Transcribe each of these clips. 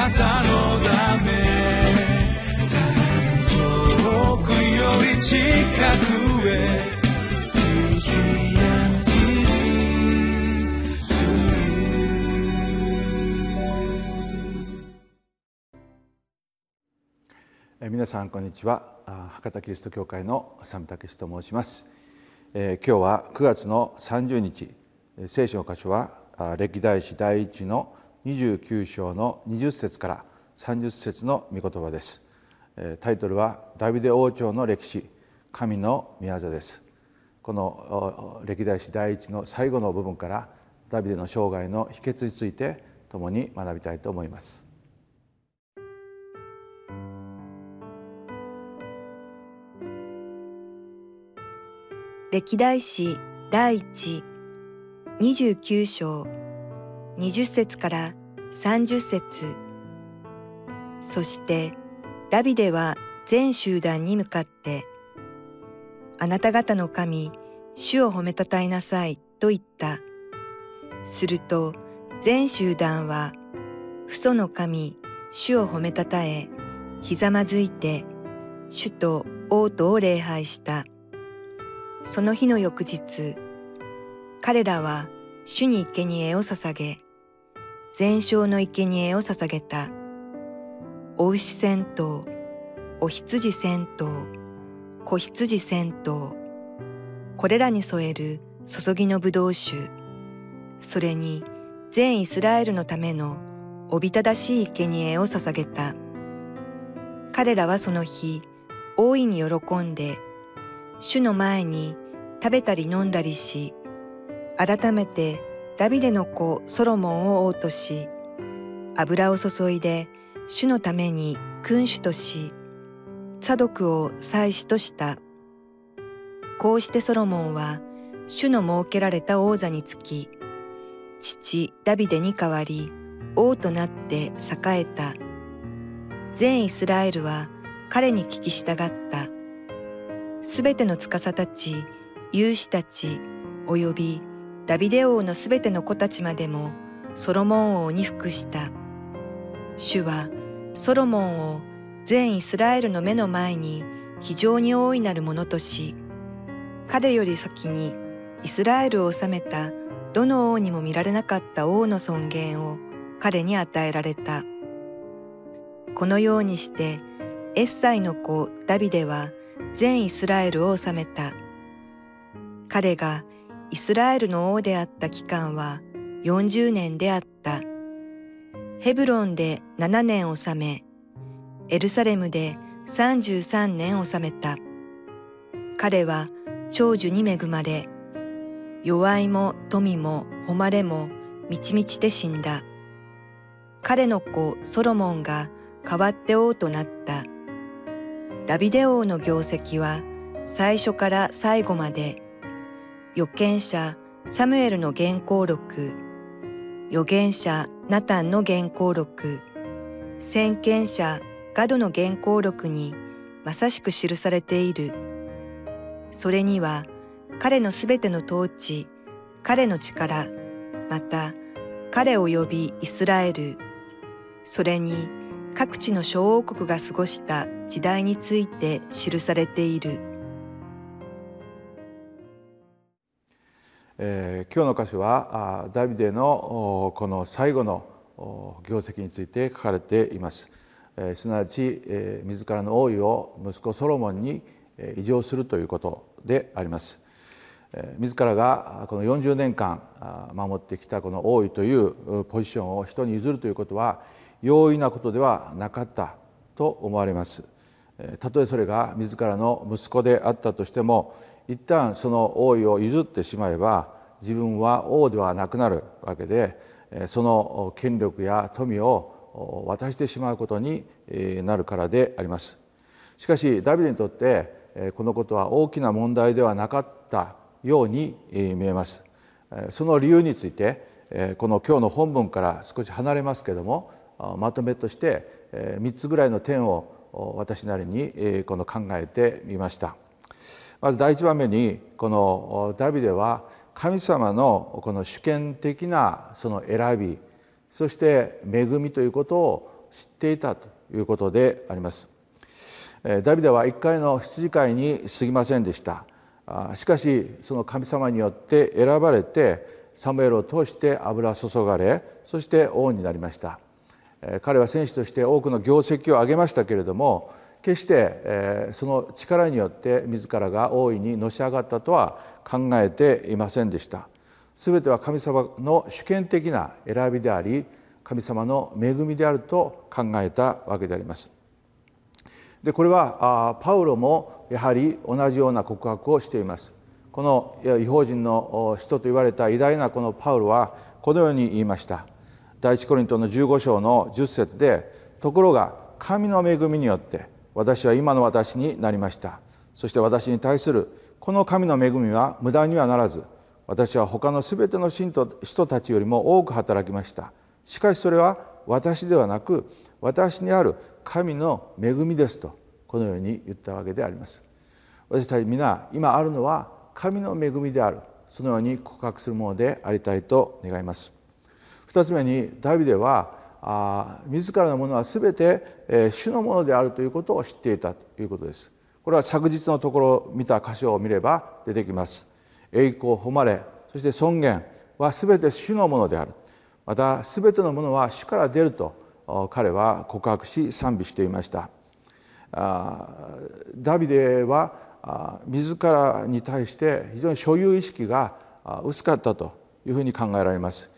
なたのため遠くより近くへ皆さんこんにちは。博多キリスト教会のサムタケシと申します、えー、今日は9月の30日聖書の箇所は歴代史第一の29章の20節から30節の御言葉です。タイトルはダビデ王朝の歴史神の御業です。この歴代史第一の最後の部分からダビデの生涯の秘訣について共に学びたいと思います。歴代史第一29章20節から30節。そしてダビデは全集団に向かってあなた方の神主を褒めたたえなさいと言った。すると全集団は父祖の神主を褒めたたえひざまずいて主と王とを礼拝した。その日の翌日、彼らは主に生贄を捧げ、全焼の生贄を捧げた。お牛千頭、お羊千頭、子羊千頭、これらに添える注ぎの葡萄酒、それに全イスラエルのためのおびただしい生贄を捧げた。彼らはその日、大いに喜んで主の前に食べたり飲んだりし、改めてダビデの子ソロモンを王とし、油を注いで主のために君主とし、サドクを祭司とした。こうしてソロモンは主の設けられた王座につき、父ダビデに代わり王となって栄えた。全イスラエルは彼に聞き従った。すべての司たち、勇士たち、およびダビデ王のすべての子たちまでもソロモン王に服した。主はソロモンを全イスラエルの目の前に非常に大いなるものとし、彼より先にイスラエルを治めたどの王にも見られなかった王の尊厳を彼に与えられた。このようにしてエッサイの子ダビデは全イスラエルを治めた。彼がイスラエルの王であった期間は40年であった。ヘブロンで7年治め、エルサレムで33年治めた。彼は長寿に恵まれ、弱いも富も誉れも満ち満ちて死んだ。彼の子ソロモンが代わって王となった。ダビデ王の業績は最初から最後まで預言者サムエルの原稿録。預言者ナタンの原稿録。先見者ガドの原稿録にまさしく記されている。それには彼のすべての統治彼の力また彼を呼びイスラエル。それに各地の小王国が過ごした時代について記されている、えー、今日の箇所はダビデのこの最後の業績について書かれています。えー、すなわち、えー、自らの王位を息子ソロモンに移譲するということであります。自らがこの40年間守ってきたこの王位というポジションを人に譲るということは容易なことではなかったと思われますたとえそれが自らの息子であったとしても一旦その王位を譲ってしまえば自分は王ではなくなるわけでその権力や富を渡してしまうことになるからであります。しかしダビデにとってこのことは大きな問題ではなかったように見えます。その理由についてこの今日の本文から少し離れますけれどもまとめとして3つぐらいの点を私なりにこの考えてみました。まず第一番目にこのダビデは神様のこの主権的なその選びそして恵みということを知っていたということであります。ダビデは一回の羊飼いに過ぎませんでした。しかしその神様によって選ばれてサムエルを通して油注がれそして王になりました。彼は選手として多くの業績を上げましたけれども決してえその力によって自らが大いにのし上がったとは考えていませんでした。全ては神様の主権的な選びであり神様の恵みであると考えたわけであります。でこれはパウロもやはり同じような告白をしています。この違法人の人と言われた偉大なこのパウロはこのように言いました。第一コリントの15章の10節でところが神の恵みによって私は今の私になりました。そして私に対するこの神の恵みは無駄にはならず私は他のすべての信徒人たちよりも多く働きました。しかしそれは私ではなく私にある神の恵みですとこのように言ったわけであります。私たち皆今あるのは神の恵みである。そのように告白するものでありたいと願います。二つ目にダビデはあ自らのものは全て、えー、主のものであるということを知っていたということです。これは昨日のところ見た箇所を見れば出てきます。栄光誉れそして尊厳は全て主のものである。また全てのものは主から出ると彼は告白し賛美していました。ダビデは自らに対して非常に所有意識が薄かったというふうに考えられます。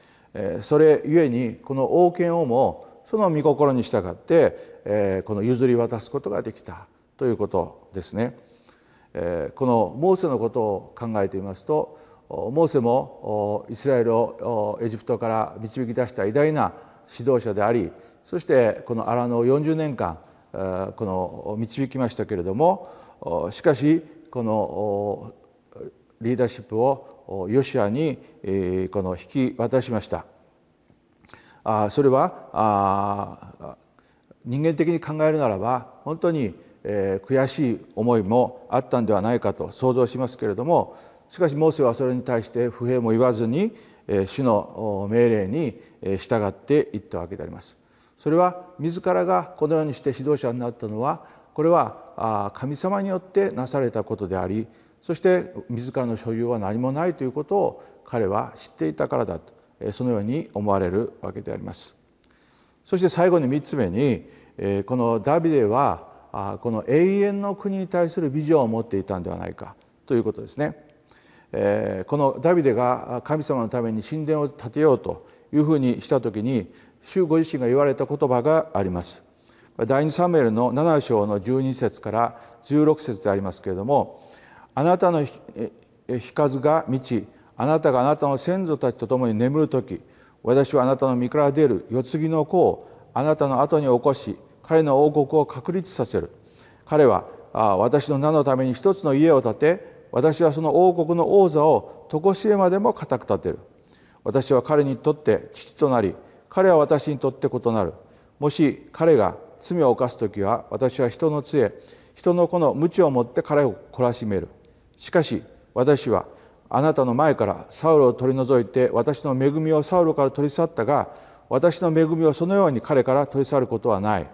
それゆえにこの王権をもその御心に従ってこの譲り渡すことができたということですね。このモーセのことを考えてみますとモーセもイスラエルをエジプトから導き出した偉大な指導者でありそしてこの荒野を40年間この導きましたけれどもしかしこのリーダーシップをヨシアにこの引き渡しましたそれは人間的に考えるならば本当に悔しい思いもあったんではないかと想像しますけれどもしかしモーセはそれに対して不平も言わずに主の命令に従っていったわけであります。それは自らがこのようにして指導者になったのはこれは神様によってなされたことでありそして自らの所有は何もないということを彼は知っていたからだとそのように思われるわけであります。そして最後に3つ目にこのダビデはこの永遠の国に対するビジョンを持っていたんではないかということですね。このダビデが神様のために神殿を建てようというふうにした時に主ご自身が言われた言葉があります。第2サムエルの7章の12節から16節でありますけれども「あなたの日数が満ちあなたがあなたの先祖たちと共に眠る時私はあなたの身から出る世継ぎの子をあなたの後に起こし彼の王国を確立させる」彼は私の名のために一つの家を建て私はその王国の王座を常しえまでも固く立てる。私は彼にとって父となり彼は私にとって異なる。もし彼が罪を犯す時は私は人の杖人の子の鞭を持って彼を懲らしめる。しかし私はあなたの前からサウルを取り除いて私の恵みをサウルから取り去ったが私の恵みをそのように彼から取り去ることはない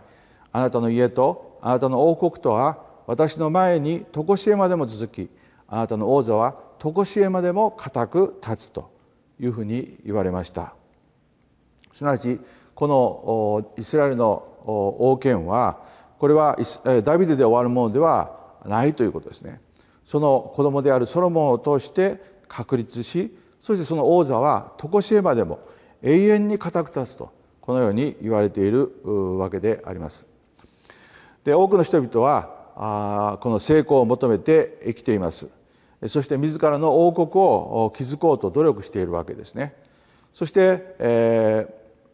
あなたの家とあなたの王国とは私の前に常しえまでも続きあなたの王座は常しえまでも固く立つというふうに言われましたすなわちこのイスラエルの王権はこれはダビデで終わるものではないということですね。その子供であるソロモンを通して確立しそしてその王座は常しえまでも永遠に固く立つとこのように言われているわけであります。で多くの人々はあこの成功を求めて生きています。そして自らの王国を築こうと努力しているわけですね。そして、え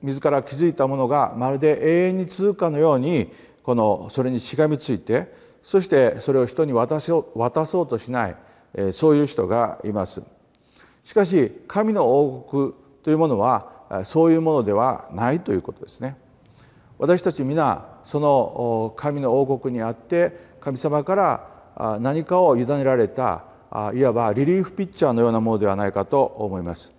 自ら築いたものがまるで永遠に続くかのようにこのそれにしがみついてそしてそれを人に渡そう渡そうとしないそういう人がいます。しかし神の王国というものはそういうものではないということですね。私たち皆その神の王国にあって神様から何かを委ねられたいわばリリーフピッチャーのようなものではないかと思います。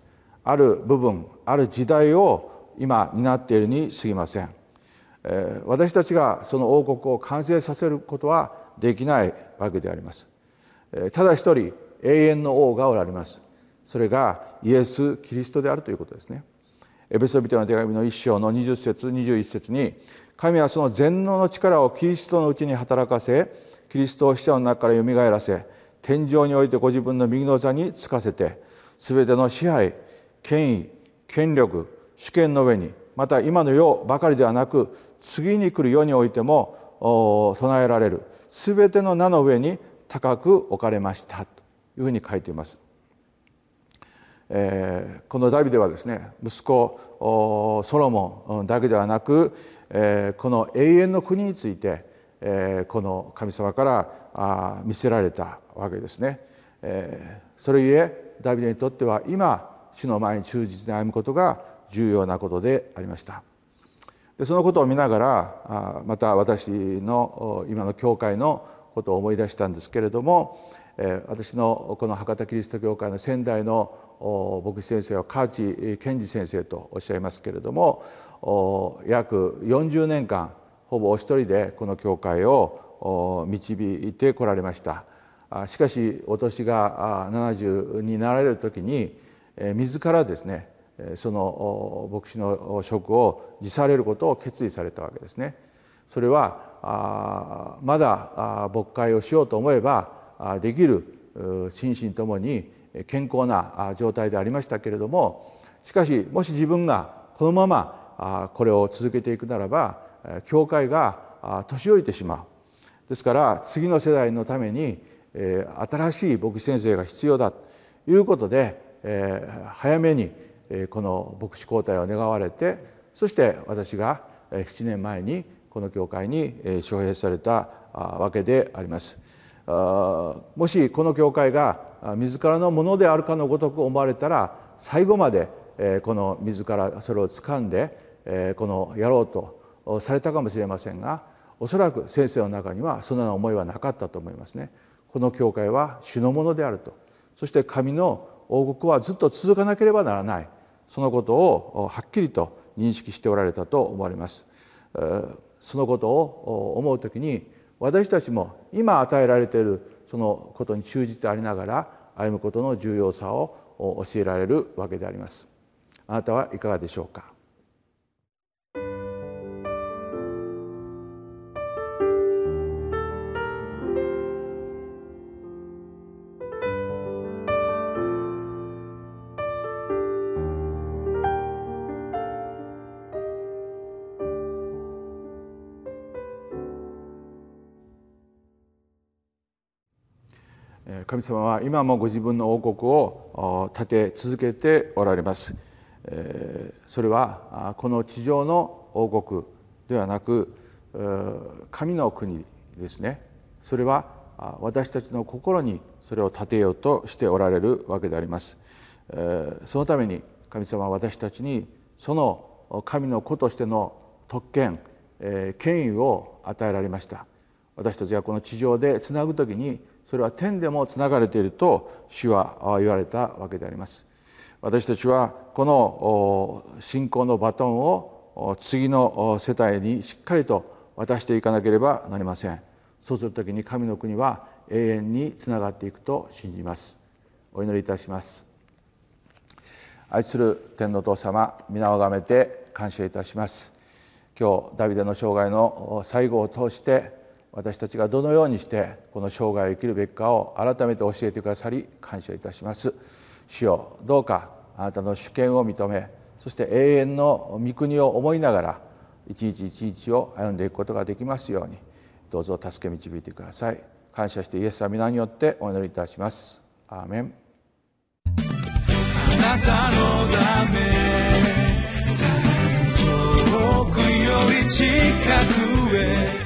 ある部分ある時代を今担っているに過ぎません私たちがその王国を完成させることはできないわけであります。ただ一人永遠の王がおられます。それがイエス・キリストであるということですね。エベソビトの手紙の一章の20節21節に神はその全能の力をキリストのうちに働かせキリストを死者の中からよみがえらせ天井においてご自分の右の座につかせて全ての支配権威権力主権の上にまた今の世ばかりではなく次に来る世においても備えられる全ての名の上に高く置かれましたというふうに書いています。えー、このダビデはですね息子ソロモンだけではなく、えー、この永遠の国について、えー、この神様からあ見せられたわけですね。えー、それゆえダビデにとっては今主の前に忠実に歩むことが重要なことでありました。でそのことを見ながらまた私の今の教会のことを思い出したんですけれども私のこの博多キリスト教会の先代の牧師先生は河内健二先生とおっしゃいますけれども約40年間ほぼお一人でこの教会を導いてこられましたしかしお年が70になられる時に自らですねその牧師の職を辞されることを決意されたわけですね。それはまだ牧会をしようと思えばできる心身ともに健康な状態でありましたけれどもしかしもし自分がこのままこれを続けていくならば教会が年老いてしまうですから次の世代のために新しい牧師先生が必要だということで早めにこの牧師交代を願われてそして私が7年前にこの教会に招聘されたわけであります。もしこの教会が自らのものであるかのごとく思われたら最後までこの自らそれを掴んでこのやろうとされたかもしれませんがおそらく先生の中にはそのような思いはなかったと思いますね。この教会は主のものであるとそして神の王国はずっと続かなければならないそのことをはっきりと認識しておられたと思われます。そのことを思う時に私たちも今与えられているそのことに忠実でありながら歩むことの重要さを教えられるわけであります。あなたはいかがでしょうか？神様は今もご自分の王国を建て続けておられます。それはこの地上の王国ではなく神の国ですね。それは私たちの心にそれを建てようとしておられるわけであります。そのために神様は私たちにその神の子としての特権権威を与えられました。私たちがこの地上でつなぐ時にそれは天でもつながれていると主は言われたわけであります。私たちはこの信仰のバトンを次の世代にしっかりと渡していかなければなりません。そうする時に神の国は永遠につながっていくと信じます。お祈りいたします。愛する天の父様皆をがめて感謝いたします。今日ダビデの生涯の最後を通して私たちがどのようにしてこの生涯を生きるべきかを改めて教えてくださり感謝いたします。主よどうかあなたの主権を認めそして永遠の御国を思いながら一日一日を歩んでいくことができますようにどうぞ助け導いてください。感謝してイエス様皆によってお祈りいたします。アーメン。あなたのため遠くより近くへ